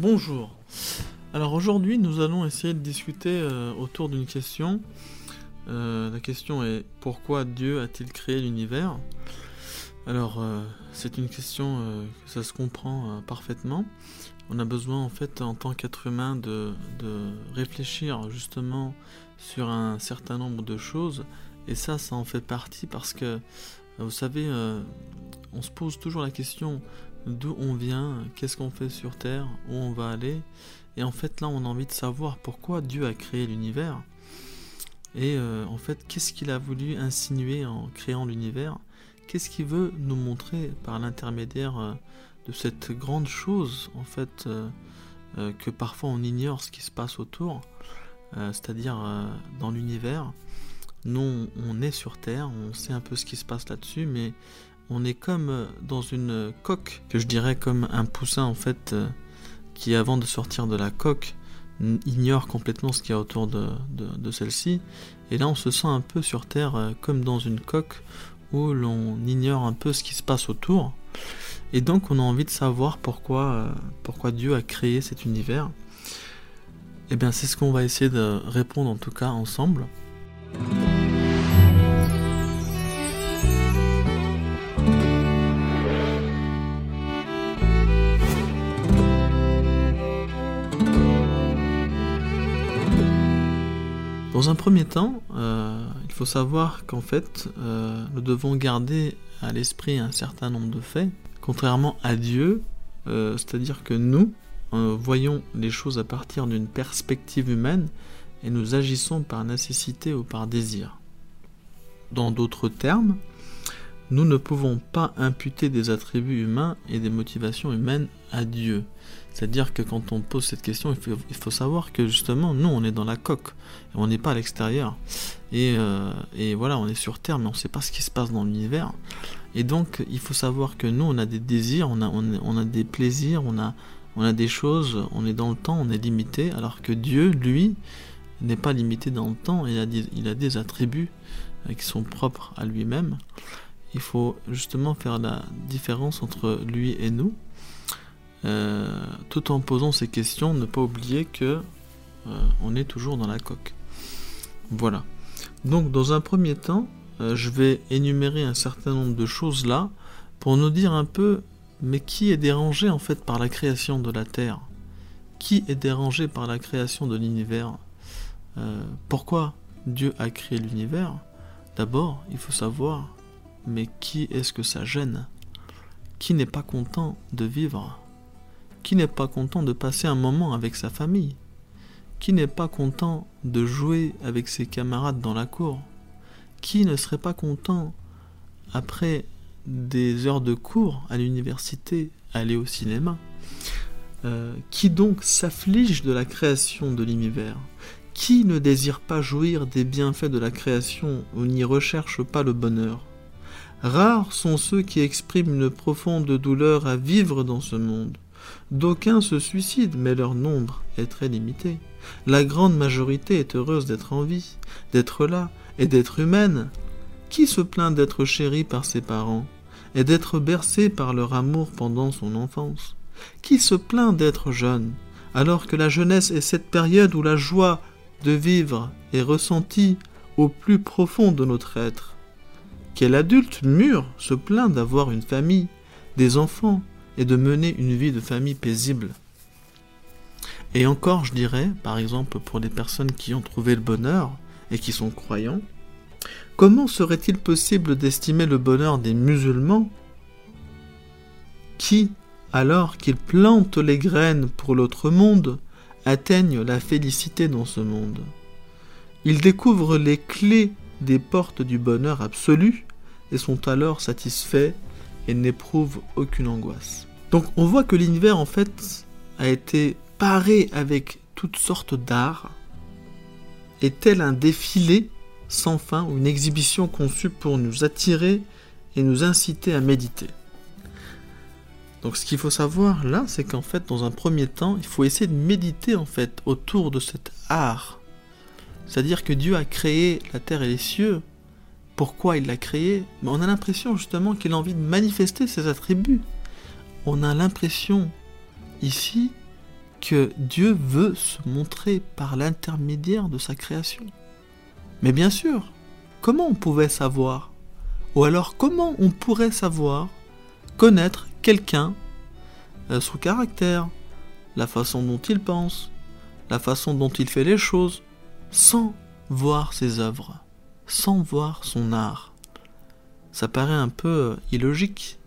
Bonjour. Alors aujourd'hui, nous allons essayer de discuter euh, autour d'une question. Euh, la question est pourquoi Dieu a-t-il créé l'univers? Alors, euh, c'est une question que ça se comprend parfaitement. On a besoin en fait, en tant qu'être humain, de, de, réfléchir justement sur un certain nombre de choses. Et ça, ça en fait partie parce que, vous savez, on se pose toujours la question d'où on vient, qu'est-ce qu'on fait sur Terre, où on va aller. Et en fait là on a envie de savoir pourquoi Dieu a créé l'univers. Et euh, en fait qu'est-ce qu'il a voulu insinuer en créant l'univers? Qu'est-ce qu'il veut nous montrer par l'intermédiaire euh, de cette grande chose en fait euh, que parfois on ignore ce qui se passe autour, c'est-à-dire dans l'univers. Nous on est sur Terre, on sait un peu ce qui se passe là-dessus, mais on est comme euh, dans une coque, que je dirais comme un poussin en fait, euh, qui avant de sortir de la coque ignore complètement ce qu'il y a autour de, celle-ci. Et là on se sent un peu sur Terre euh, comme dans une coque où l'on ignore un peu ce qui se passe autour. Et donc on a envie de savoir pourquoi, pourquoi Dieu a créé cet univers. Et eh bien c'est ce qu'on va essayer de répondre en tout cas ensemble. Dans un premier temps, euh, il faut savoir qu'en fait, euh, nous devons garder à l'esprit un certain nombre de faits, contrairement à Dieu, euh, c'est-à-dire que nous voyons les choses à partir d'une perspective humaine et nous agissons par nécessité ou par désir. Dans d'autres termes, nous ne pouvons pas imputer des attributs humains et des motivations humaines à Dieu. C'est-à-dire que quand on pose cette question, il faut, savoir que justement, nous, on est dans la coque, on n'est pas à l'extérieur. Euh, et, voilà, on est sur Terre, mais on ne sait pas ce qui se passe dans l'univers. Et donc, il faut savoir que nous, on a des désirs, on a, des plaisirs, on a, des choses, on est dans le temps, on est limité, alors que Dieu, lui, n'est pas limité dans le temps, il a des, il a des attributs euh, qui sont propres à lui-même. Il faut justement faire la différence entre lui et nous. Euh, tout en posant ces questions, ne pas oublier que euh, on est toujours dans la coque. Voilà. Donc dans un premier temps, euh, je vais énumérer un certain nombre de choses là pour nous dire un peu mais qui est dérangé en fait par la création de la Terre? Qui est dérangé par la création de l'univers? Pourquoi Dieu a créé l'univers? D'abord, il faut savoir mais qui est-ce que ça gêne? Qui n'est pas content de vivre? Qui n'est pas content de passer un moment avec sa famille? Qui n'est pas content de jouer avec ses camarades dans la cour? Qui ne serait pas content, après des heures de cours à l'université, aller au cinéma? Euh, Qui donc s'afflige de la création de l'univers? Qui ne désire pas jouir des bienfaits de la création ou n'y recherche pas le bonheur? Rares sont ceux qui expriment une profonde douleur à vivre dans ce monde. D'aucuns se suicident, mais leur nombre est très limité. La grande majorité est heureuse d'être en vie, d'être là et d'être humaine. Qui se plaint d'être chéri par ses parents et d'être bercé par leur amour pendant son enfance? Qui se plaint d'être jeune, alors que la jeunesse est cette période où la joie de vivre est ressentie au plus profond de notre être? Quel adulte mûr se plaint d'avoir une famille, des enfants, et de mener une vie de famille paisible. Et encore, je dirais, par exemple, pour les personnes qui ont trouvé le bonheur et qui sont croyants, comment serait-il possible d'estimer le bonheur des musulmans qui, alors qu'ils plantent les graines pour l'autre monde, atteignent la félicité dans ce monde? Ils découvrent les clés des portes du bonheur absolu et sont alors satisfaits et n'éprouve aucune angoisse. Donc on voit que l'univers en fait a été paré avec toutes sortes d'art, et tel un défilé sans fin ou une exhibition conçue pour nous attirer et nous inciter à méditer. Donc ce qu'il faut savoir là, c'est qu'en fait, dans un premier temps, il faut essayer de méditer en fait autour de cet art. C'est-à-dire que Dieu a créé la terre et les cieux pourquoi il l'a créé, on a l'impression justement qu'il a envie de manifester ses attributs. On a l'impression ici que Dieu veut se montrer par l'intermédiaire de sa création. Mais bien sûr, comment on pouvait savoir? Ou alors comment on pourrait savoir, connaître quelqu'un, euh, son caractère, la façon dont il pense, la façon dont il fait les choses, sans voir ses œuvres, sans voir son art. Ça paraît un peu euh, illogique.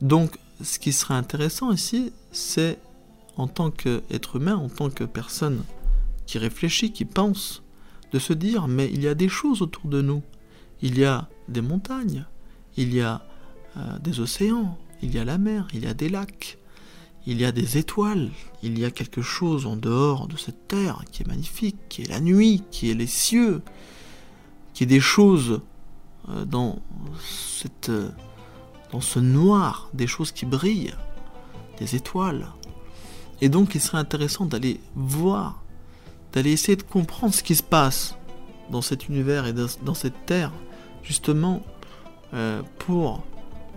Donc, ce qui serait intéressant ici, c'est en tant qu'être humain, en tant que personne qui réfléchit, qui pense, de se dire, mais il y a des choses autour de nous. Il y a des montagnes, il y a euh, des océans, il y a la mer, il y a des lacs, il y a des étoiles, il y a quelque chose en dehors de cette terre qui est magnifique, qui est la nuit, qui est les cieux, qui est des choses euh, dans, cette, euh, dans ce noir, des choses qui brillent, des étoiles. Et donc il serait intéressant d'aller voir, d'aller essayer de comprendre ce qui se passe dans cet univers et dans cette terre, justement euh, pour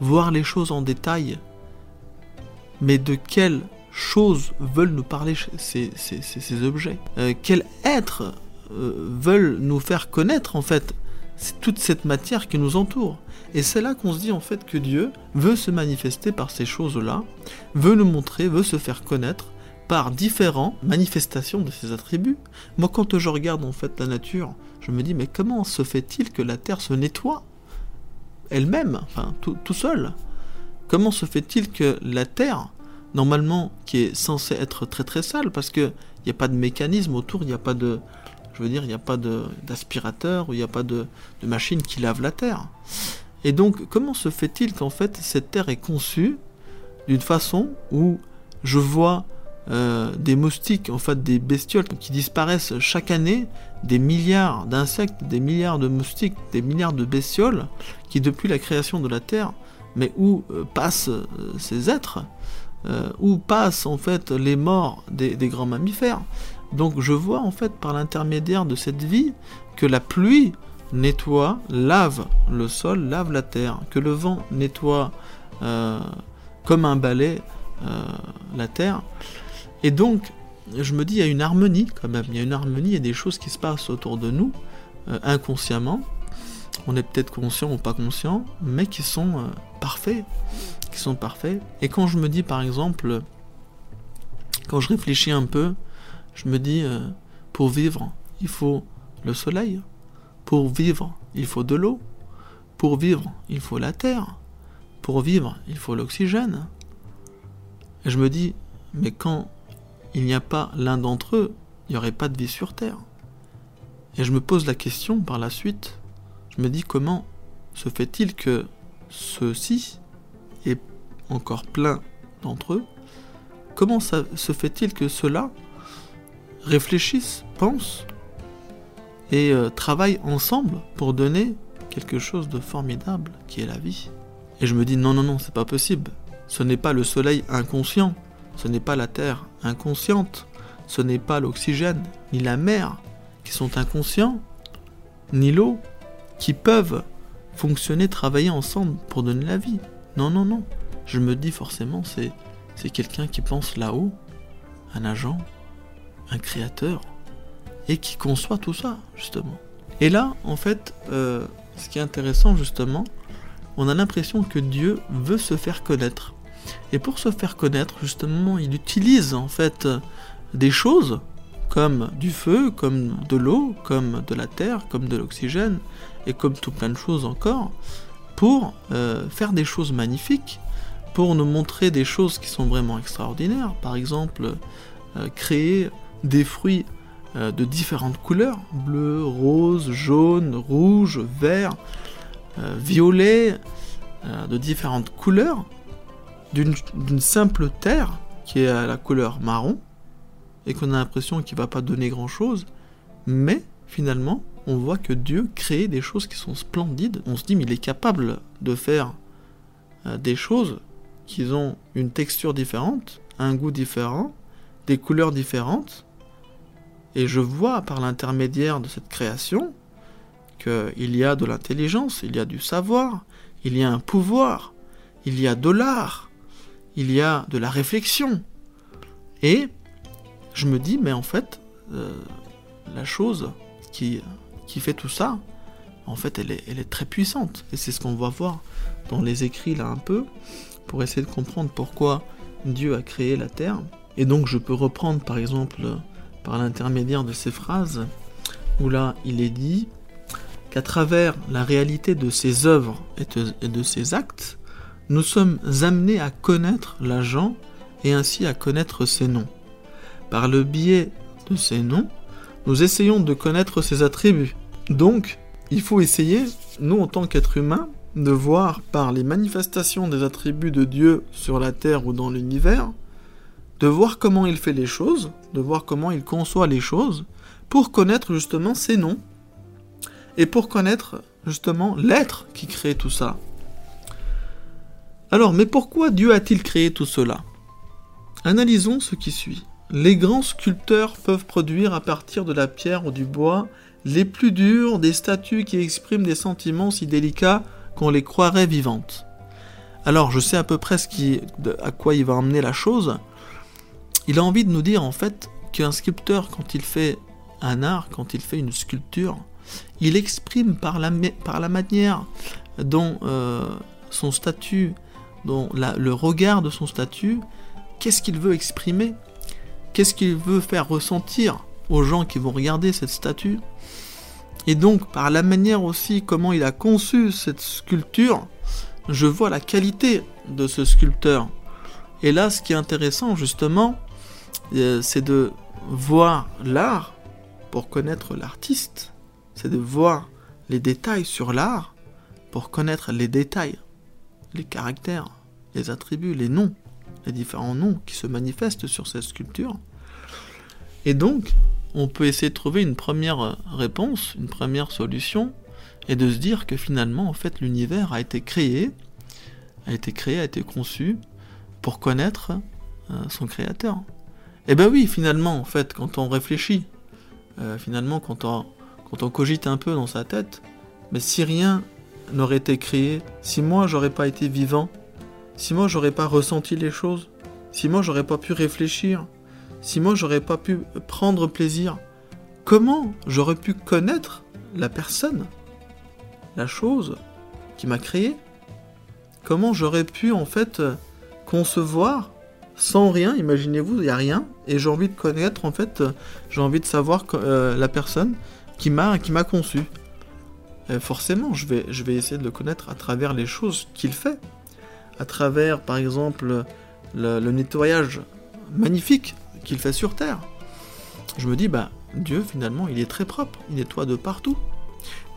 voir les choses en détail mais de quelles choses veulent nous parler ces, objets? Quels êtres euh, veulent nous faire connaître en fait toute cette matière qui nous entoure Et c'est là qu'on se dit en fait que Dieu veut se manifester par ces choses-là, veut nous montrer, veut se faire connaître par différentes manifestations de ses attributs. Moi quand je regarde en fait la nature, je me dis mais comment se fait-il que la terre se nettoie elle-même, enfin tout, tout seul? Comment se fait-il que la Terre, normalement, qui est censée être très très sale, parce qu'il n'y a pas de mécanisme autour, il n'y a pas de... Je veux dire, il n'y a pas d'aspirateur, ou il n'y a pas de, machine qui lave la Terre. Et donc, comment se fait-il qu'en fait, cette Terre est conçue d'une façon où je vois euh, des moustiques, en fait des bestioles qui disparaissent chaque année, des milliards d'insectes, des milliards de moustiques, des milliards de bestioles, qui depuis la création de la Terre mais où euh, passent euh, ces êtres, où passent en fait les morts des, grands mammifères. Donc je vois en fait par l'intermédiaire de cette vie que la pluie nettoie, lave le sol, lave la terre, que le vent nettoie comme un balai la terre. Et donc je me dis il y a une harmonie quand même, il y a une harmonie, il y a des choses qui se passent autour de nous inconsciemment on est peut-être conscient ou pas conscient, mais qui sont euh, parfaits, qui sont parfaits. Et quand je me dis par exemple, quand je réfléchis un peu, je me dis, euh, pour vivre, il faut le soleil, pour vivre, il faut de l'eau, pour vivre, il faut la terre, pour vivre, il faut l'oxygène. Et je me dis, mais quand il n'y a pas l'un d'entre eux, il n'y aurait pas de vie sur Terre. Et je me pose la question par la suite, je me dis comment se fait-il que ceux-ci, encore plein d'entre eux, comment se fait-il que ceux-là réfléchissent, pensent et euh, travaillent ensemble pour donner quelque chose de formidable qui est la vie Et je me dis non, non, non, c'est pas possible. Ce n'est pas le soleil inconscient, ce n'est pas la terre inconsciente, ce n'est pas l'oxygène, ni la mer qui sont inconscients, ni l'eau, qui peuvent fonctionner, travailler ensemble pour donner la vie. Non, non, non. Je me dis forcément, c'est, c'est quelqu'un qui pense là-haut, un agent, un créateur, et qui conçoit tout ça, justement. Et là, en fait, euh, ce qui est intéressant, justement, on a l'impression que Dieu veut se faire connaître. Et pour se faire connaître, justement, il utilise, en fait, des choses comme du feu, comme de l'eau, comme de la terre, comme de l'oxygène, et comme tout plein de choses encore, pour euh, faire des choses magnifiques, pour nous montrer des choses qui sont vraiment extraordinaires. Par exemple, euh, créer des fruits euh, de différentes couleurs, bleu, rose, jaune, rouge, vert, violet, de différentes couleurs, d'une simple terre qui est à la couleur marron, et qu'on a l'impression qu'il va pas donner grand chose, mais finalement, on voit que Dieu crée des choses qui sont splendides. On se dit, mais il est capable de faire euh, des choses qui ont une texture différente, un goût différent, des couleurs différentes. Et je vois par l'intermédiaire de cette création qu'il y a de l'intelligence, il y a du savoir, il y a un pouvoir, il y a de l'art, il y a de la réflexion, Et je me dis, mais en fait, euh, la chose qui, fait tout ça, en fait, elle est, elle est très puissante. Et c'est ce qu'on va voir dans les écrits là un peu, pour essayer de comprendre pourquoi Dieu a créé la terre. Et donc je peux reprendre par exemple par l'intermédiaire de ces phrases, où là il est dit qu'à travers la réalité de ses œuvres et de ses actes, nous sommes amenés à connaître l'agent et ainsi à connaître ses noms. Par le biais de ces noms, nous essayons de connaître ses attributs. Donc, il faut essayer, nous en tant qu'êtres humains, de voir par les manifestations des attributs de Dieu sur la terre ou dans l'univers, de voir comment il fait les choses, de voir comment il conçoit les choses, pour connaître justement ses noms, et pour connaître justement l'être qui crée tout ça. Alors, mais pourquoi Dieu a-t-il créé tout cela? Analysons ce qui suit. Les grands sculpteurs peuvent produire à partir de la pierre ou du bois les plus durs des statues qui expriment des sentiments si délicats qu'on les croirait vivantes. Alors je sais à peu près à quoi il va emmener la chose. Il a envie de nous dire en fait qu'un sculpteur quand il fait un art, quand il fait une sculpture, il exprime par la, manière dont euh, son statut, dont le regard de son statut, qu'est-ce qu'il veut exprimer, qu'est-ce qu'il veut faire ressentir aux gens qui vont regarder cette statue. Et donc, par la manière aussi comment il a conçu cette sculpture, je vois la qualité de ce sculpteur. Et là, ce qui est intéressant, justement, euh, c'est de voir l'art pour connaître l'artiste. C'est de voir les détails sur l'art pour connaître les détails, les caractères, les attributs, les noms, les différents noms qui se manifestent sur cette sculpture. Et donc, on peut essayer de trouver une première réponse, une première solution, et de se dire que finalement, en fait, l'univers a été créé, a été créé, a été conçu pour connaître euh, son créateur. Eh ben oui, finalement, en fait, quand on réfléchit, euh, finalement, quand on, quand on cogite un peu dans sa tête, mais si rien n'aurait été créé, si moi j'aurais pas été vivant, si moi j'aurais pas ressenti les choses, si moi j'aurais pas pu réfléchir, si moi j'aurais pas pu prendre plaisir, comment j'aurais pu connaître la personne, la chose qui m'a créé? Comment j'aurais pu en fait concevoir sans rien, imaginez-vous, il n'y a rien, et j'ai envie de connaître en fait, j'ai envie de savoir euh, la personne qui m'a conçu. Euh, forcément, je vais, essayer de le connaître à travers les choses qu'il fait, à travers par exemple le nettoyage magnifique qu'il fait sur Terre. Je me dis, bah, Dieu finalement, il est très propre, il nettoie de partout.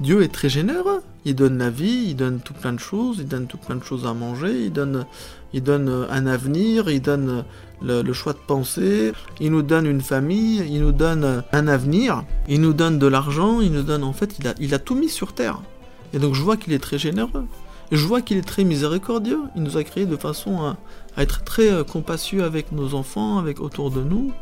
Dieu est très généreux, il donne la vie, il donne tout plein de choses, il donne tout plein de choses à manger, il donne, il donne un avenir, il donne le, choix de penser, il nous donne une famille, il nous donne un avenir, il nous donne de l'argent, il nous donne en fait, il a, il a tout mis sur terre. Et donc je vois qu'il est très généreux. Je vois qu'il est très miséricordieux. Il nous a créé de façon à, être très euh, compassieux avec nos enfants, avec autour de nous.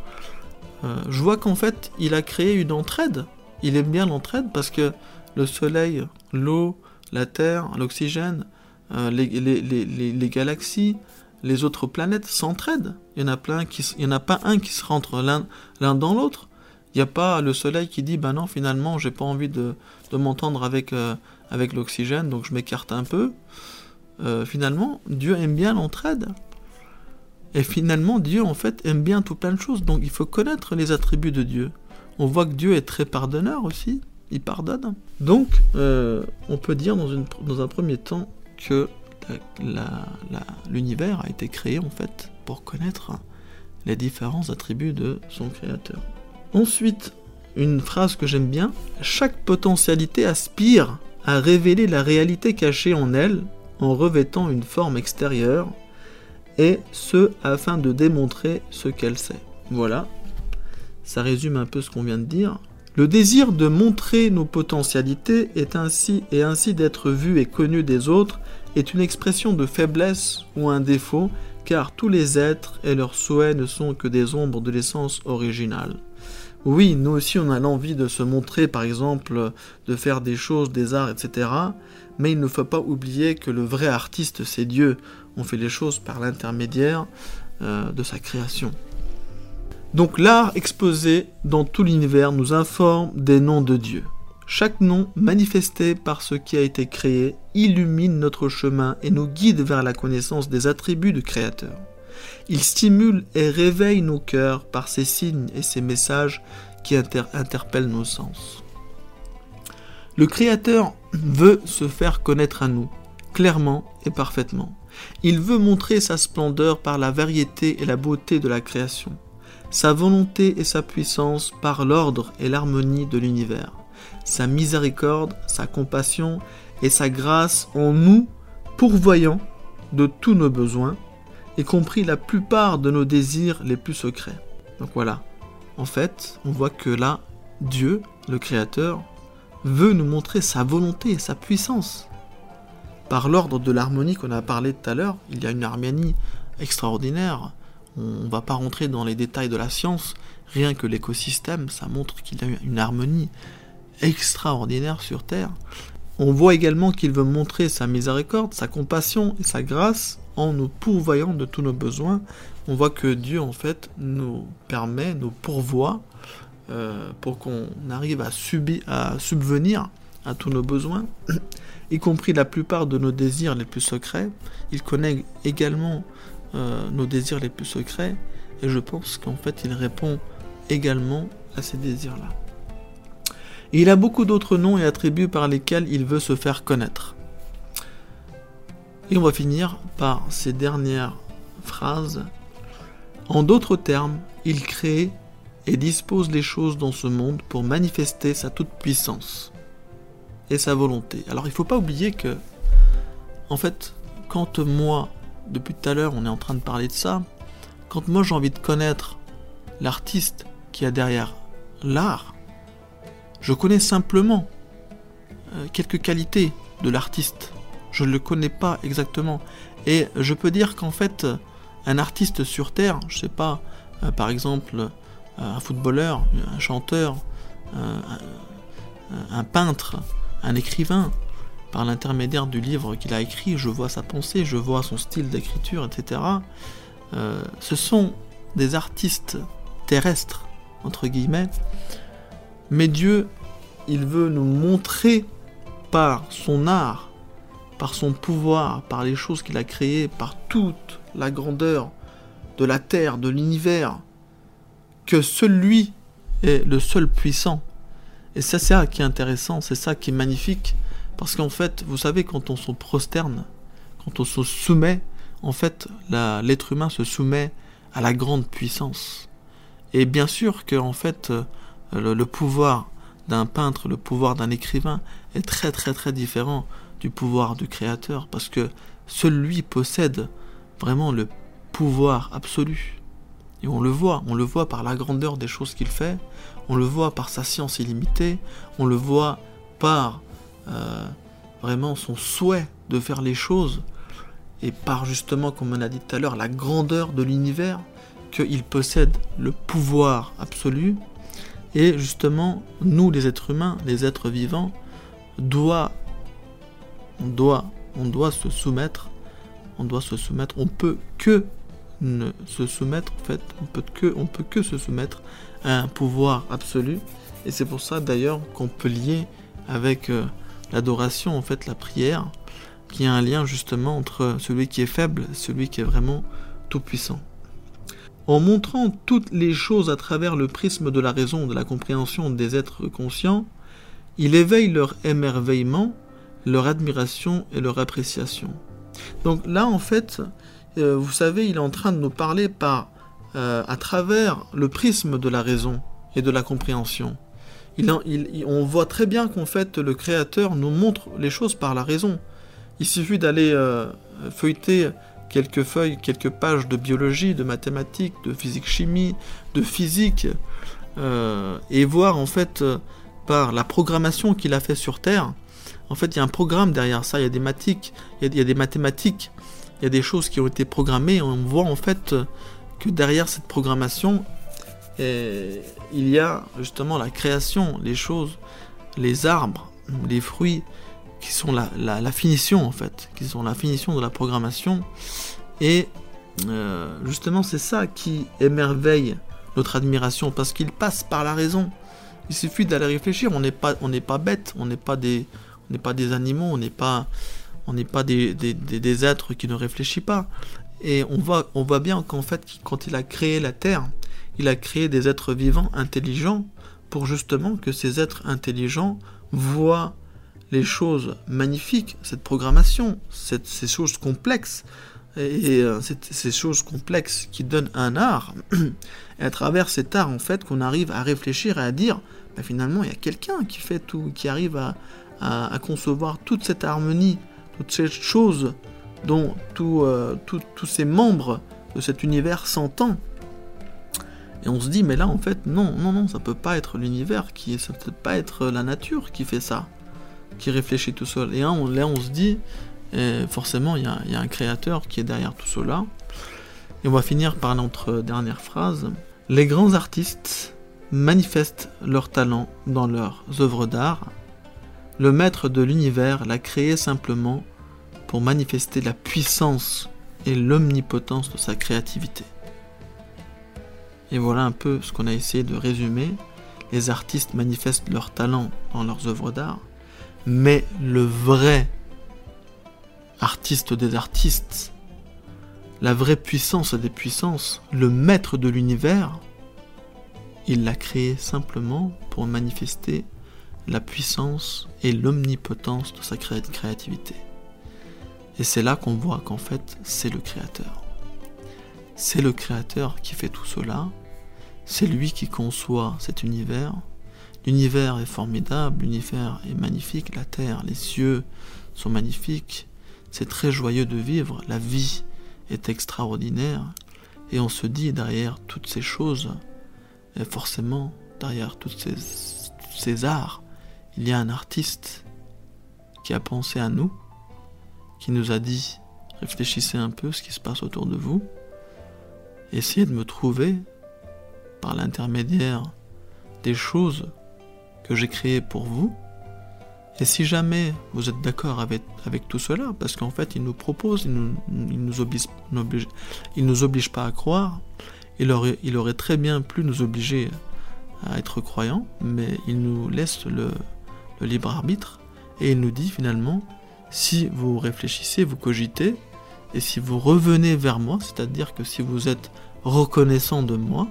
Euh, je vois qu'en fait, il a créé une entraide. Il aime bien l'entraide parce que le soleil, l'eau, la terre, l'oxygène, euh, les, galaxies, les autres planètes s'entraident. Il n'y en a pas un qui se rentre l'un dans l'autre. Il n'y a pas le soleil qui dit bah non finalement j'ai pas envie de, m'entendre avec avec l'oxygène, donc je m'écarte un peu. Euh, finalement, Dieu aime bien l'entraide. Et finalement, Dieu, en fait, aime bien tout plein de choses. Donc il faut connaître les attributs de Dieu. On voit que Dieu est très pardonneur aussi. Il pardonne. Donc, euh, on peut dire dans, un premier temps que l'univers a été créé, en fait, pour connaître les différents attributs de son créateur. Ensuite, une phrase que j'aime bien, chaque potentialité aspire à révéler la réalité cachée en elle en revêtant une forme extérieure, et ce afin de démontrer ce qu'elle sait. Voilà, ça résume un peu ce qu'on vient de dire. Le désir de montrer nos potentialités est ainsi et ainsi d'être vu et connu des autres est une expression de faiblesse ou un défaut, car tous les êtres et leurs souhaits ne sont que des ombres de l'essence originale. Oui, nous aussi on a l'envie de se montrer, par exemple, de faire des choses, des arts, etc. Mais il ne faut pas oublier que le vrai artiste, c'est Dieu. On fait les choses par l'intermédiaire euh, de sa création. Donc l'art exposé dans tout l'univers nous informe des noms de Dieu. Chaque nom manifesté par ce qui a été créé illumine notre chemin et nous guide vers la connaissance des attributs du Créateur. Il stimule et réveille nos cœurs par ses signes et ses messages qui interpellent nos sens. Le Créateur veut se faire connaître à nous, clairement et parfaitement. Il veut montrer sa splendeur par la variété et la beauté de la création, sa volonté et sa puissance par l'ordre et l'harmonie de l'univers sa miséricorde, sa compassion et sa grâce en nous, pourvoyant de tous nos besoins, y compris la plupart de nos désirs les plus secrets. Donc voilà, en fait, on voit que là, Dieu, le Créateur, veut nous montrer sa volonté et sa puissance. Par l'ordre de l'harmonie qu'on a parlé tout à l'heure, il y a une harmonie extraordinaire. On ne va pas rentrer dans les détails de la science, rien que l'écosystème, ça montre qu'il y a une harmonie extraordinaire sur terre. On voit également qu'il veut montrer sa miséricorde, sa compassion et sa grâce en nous pourvoyant de tous nos besoins. On voit que Dieu en fait nous permet, nous pourvoit euh, pour qu'on arrive à, à subvenir à tous nos besoins, y compris la plupart de nos désirs les plus secrets. Il connaît également euh, nos désirs les plus secrets et je pense qu'en fait il répond également à ces désirs-là il a beaucoup d'autres noms et attributs par lesquels il veut se faire connaître. Et on va finir par ces dernières phrases. En d'autres termes, il crée et dispose les choses dans ce monde pour manifester sa toute-puissance et sa volonté. Alors il ne faut pas oublier que, en fait, quand moi, depuis tout à l'heure, on est en train de parler de ça, quand moi j'ai envie de connaître l'artiste qui a derrière l'art, je connais simplement euh, quelques qualités de l'artiste. Je ne le connais pas exactement. Et je peux dire qu'en fait, un artiste sur Terre, je sais pas, euh, par exemple, euh, un footballeur, un chanteur, un peintre, un écrivain, par l'intermédiaire du livre qu'il a écrit, je vois sa pensée, je vois son style d'écriture, etc. ce sont des artistes terrestres, entre guillemets, mais Dieu, il veut nous montrer par son art, par son pouvoir, par les choses qu'il a créées, par toute la grandeur de la terre, de l'univers, que celui est le seul puissant. Et c'est ça qui est intéressant, c'est ça qui est magnifique, parce qu'en fait, vous savez, quand on se prosterne, quand on se soumet, en fait, l'être humain se soumet à la grande puissance. Et bien sûr que, en fait, le, pouvoir d'un peintre, le pouvoir d'un écrivain est très très très différent du pouvoir du créateur parce que celui possède vraiment le pouvoir absolu. Et on le voit, on le voit par la grandeur des choses qu'il fait, on le voit par sa science illimitée, on le voit par euh, vraiment son souhait de faire les choses. Et par justement, comme on a dit tout à l'heure, la grandeur de l'univers, qu'il possède le pouvoir absolu. Et justement, nous, les êtres humains, les êtres vivants, doit, on doit, on doit se soumettre, on doit se soumettre, on peut que ne se soumettre, en fait, on peut que, on peut que se soumettre à un pouvoir absolu. Et c'est pour ça d'ailleurs qu'on peut lier avec euh, l'adoration, en fait, la prière, qui a un lien justement entre celui qui est faible et celui qui est vraiment tout puissant. En montrant toutes les choses à travers le prisme de la raison, de la compréhension des êtres conscients, il éveille leur émerveillement, leur admiration et leur appréciation. Donc là, en fait, euh, vous savez, il est en train de nous parler par, euh, à travers le prisme de la raison et de la compréhension. On voit très bien qu'en fait, le Créateur nous montre les choses par la raison. Il suffit d'aller euh, feuilleter quelques feuilles, quelques pages de biologie, de mathématiques, de physique-chimie, de physique, euh, et voir en fait euh, par la programmation qu'il a fait sur Terre, en fait il y a un programme derrière ça, il y a des mathématiques, il y a, des mathématiques, il y a des choses qui ont été programmées, et on voit en fait que derrière cette programmation, il y a justement la création, les choses, les arbres, les fruits, qui sont la, finition en fait, qui sont la finition de la programmation. Et euh, justement, c'est ça qui émerveille notre admiration parce qu'il passe par la raison. Il suffit d'aller réfléchir. On n'est pas, pas bête. On n'est pas des, pas des animaux. On n'est pas, on pas des, des, des, êtres qui ne réfléchissent pas. Et on voit, on voit bien qu'en fait, quand il a créé la Terre, il a créé des êtres vivants intelligents pour justement que ces êtres intelligents voient les choses magnifiques, cette programmation, ces choses complexes, et, euh, ces choses complexes qui donnent un art, et à travers cet art, en fait, qu'on arrive à réfléchir et à dire, bah, finalement, il y a quelqu'un qui fait tout, qui arrive à, concevoir toute cette harmonie, toutes ces choses dont euh, tous ces membres de cet univers s'entendent. Et on se dit, mais là, en fait, non, non, non, ça peut pas être l'univers, qui, ça peut pas être la nature qui fait ça, qui réfléchit tout seul. Et là, on, se dit, forcément, il y, y, a un créateur qui est derrière tout cela. Et on va finir par notre dernière phrase. Les grands artistes manifestent leur talent dans leurs œuvres d'art. Le maître de l'univers l'a créé simplement pour manifester la puissance et l'omnipotence de sa créativité. Et voilà un peu ce qu'on a essayé de résumer. Les artistes manifestent leur talent dans leurs œuvres d'art, mais le vrai artiste des artistes, la vraie puissance des puissances, le maître de l'univers, il l'a créé simplement pour manifester la puissance et l'omnipotence de sa créativité. Et c'est là qu'on voit qu'en fait, c'est le Créateur. C'est le Créateur qui fait tout cela. C'est lui qui conçoit cet univers. L'univers est formidable, l'univers est magnifique, la terre, les cieux sont magnifiques. C'est très joyeux de vivre, la vie est extraordinaire. Et on se dit derrière toutes ces choses, et forcément derrière tous ces, arts, il y a un artiste qui a pensé à nous, qui nous a dit réfléchissez un peu ce qui se passe autour de vous, essayez de me trouver par l'intermédiaire des choses que j'ai créées pour vous. Et si jamais vous êtes d'accord avec, avec, tout cela, parce qu'en fait il nous propose, il nous, nous, oblige, nous pas à croire, il aurait, il aurait très bien pu nous obliger à être croyants, mais il nous laisse le, le libre arbitre et il nous dit finalement, si vous réfléchissez, vous cogitez, et si vous revenez vers moi, c'est-à-dire que si vous êtes reconnaissant de moi,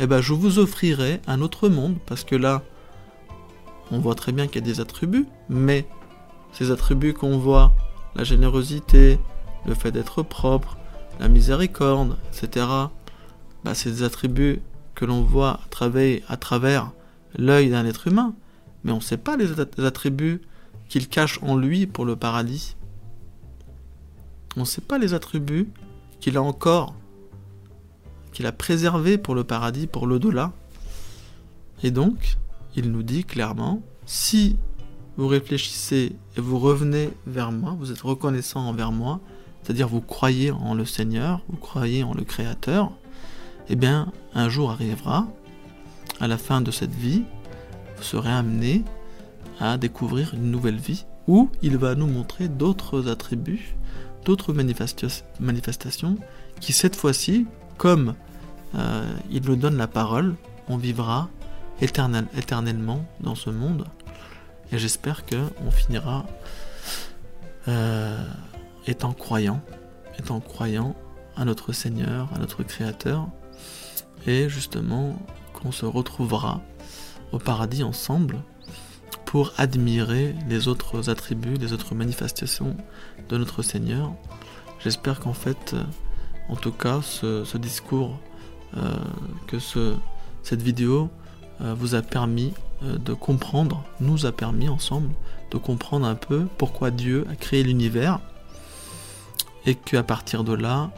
eh ben je vous offrirai un autre monde, parce que là, on voit très bien qu'il y a des attributs, mais ces attributs qu'on voit, la générosité, le fait d'être propre, la miséricorde, etc., bah, c'est des attributs que l'on voit à travers, à travers l'œil d'un être humain, mais on ne sait pas les attributs qu'il cache en lui pour le paradis. On ne sait pas les attributs qu'il a encore, qu'il a préservés pour le paradis, pour l'au-delà. Et donc, il nous dit clairement, si vous réfléchissez et vous revenez vers moi, vous êtes reconnaissant envers moi, c'est-à-dire vous croyez en le Seigneur, vous croyez en le Créateur, eh bien, un jour arrivera, à la fin de cette vie, vous serez amené à découvrir une nouvelle vie, où il va nous montrer d'autres attributs, d'autres manifestations, qui cette fois-ci, comme euh, il nous donne la parole, on vivra éternel, éternellement dans ce monde. Et j'espère que on finira euh, étant croyant, étant croyant à notre Seigneur, à notre Créateur, et justement qu'on se retrouvera au paradis ensemble pour admirer les autres attributs, les autres manifestations de notre Seigneur. J'espère qu'en fait, en tout cas, ce, discours, euh, que ce, cette vidéo euh, vous a permis de comprendre, nous a permis ensemble de comprendre un peu pourquoi Dieu a créé l'univers et qu'à partir de là,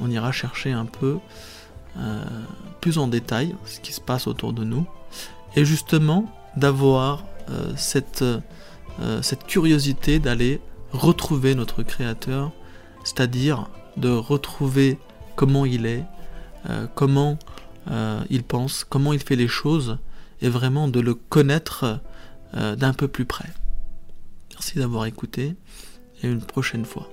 on ira chercher un peu plus en détail ce qui se passe autour de nous. Et justement d'avoir euh, euh, cette curiosité d'aller retrouver notre Créateur, c'est-à-dire de retrouver comment il est, euh, comment il pense, comment il fait les choses, et vraiment de le connaître d'un peu plus près. Merci d'avoir écouté, et une prochaine fois.